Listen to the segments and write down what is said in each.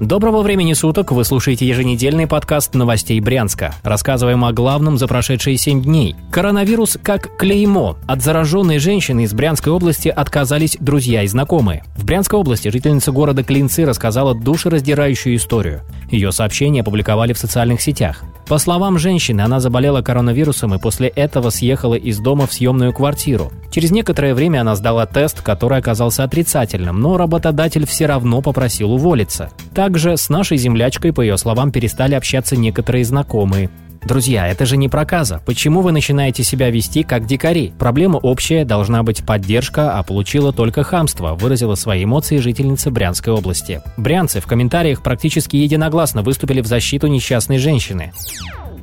Доброго времени суток, вы слушаете еженедельный подкаст новостей Брянска. Рассказываем о главном за прошедшие 7 дней. Коронавирус как клеймо. От зараженной женщины из Брянской области отказались друзья и знакомые. В Брянской области жительница города Клинцы рассказала душераздирающую историю. Ее сообщение опубликовали в социальных сетях. По словам женщины, она заболела коронавирусом и после этого съехала из дома в съемную квартиру. Через некоторое время она сдала тест, который оказался отрицательным, но работодатель все равно попросил уволиться. Также с нашей землячкой, по ее словам, перестали общаться некоторые знакомые. Друзья, это же не проказа. Почему вы начинаете себя вести как дикари? Проблема общая, должна быть поддержка, а получила только хамство, выразила свои эмоции жительница Брянской области. Брянцы в комментариях практически единогласно выступили в защиту несчастной женщины.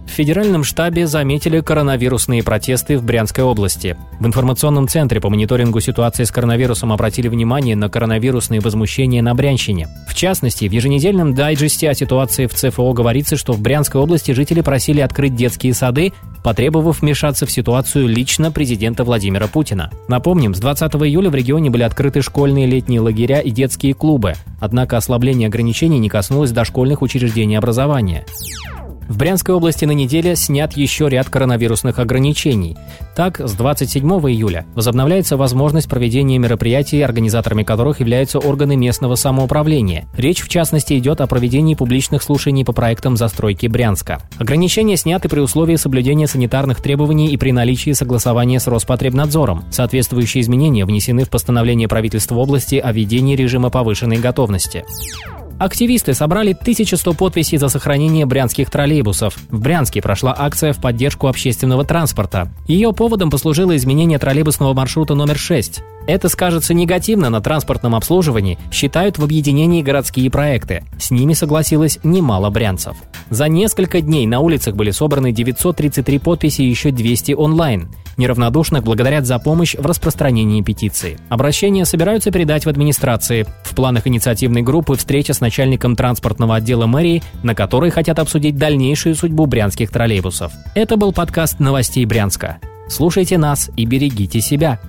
В федеральном штабе заметили коронавирусные протесты в Брянской области. В информационном центре по мониторингу ситуации с коронавирусом обратили внимание на коронавирусные возмущения на Брянщине. В частности, в еженедельном дайджесте о ситуации в ЦФО говорится, что в Брянской области жители просили открыть детские сады, потребовав вмешаться в ситуацию лично президента Владимира Путина. Напомним, с 20 июля в регионе были открыты школьные летние лагеря и детские клубы, однако ослабление ограничений не коснулось дошкольных учреждений образования. В Брянской области на неделе снят еще ряд коронавирусных ограничений. Так, с 27 июля возобновляется возможность проведения мероприятий, организаторами которых являются органы местного самоуправления. Речь, в частности, идет о проведении публичных слушаний по проектам застройки Брянска. Ограничения сняты при условии соблюдения санитарных требований и при наличии согласования с Роспотребнадзором. Соответствующие изменения внесены в постановление правительства области о введении режима повышенной готовности. Активисты собрали 1100 подписей за сохранение брянских троллейбусов. В Брянске прошла акция в поддержку общественного транспорта. Ее поводом послужило изменение троллейбусного маршрута номер 6. Это скажется негативно на транспортном обслуживании, считают в объединении городские проекты. С ними согласилось немало брянцев. За несколько дней на улицах были собраны 933 подписи и еще 200 онлайн. Неравнодушных благодарят за помощь в распространении петиции. Обращения собираются передать в администрации. В планах инициативной группы встреча с начальником транспортного отдела мэрии, на которой хотят обсудить дальнейшую судьбу брянских троллейбусов. Это был подкаст новостей Брянска. Слушайте нас и берегите себя.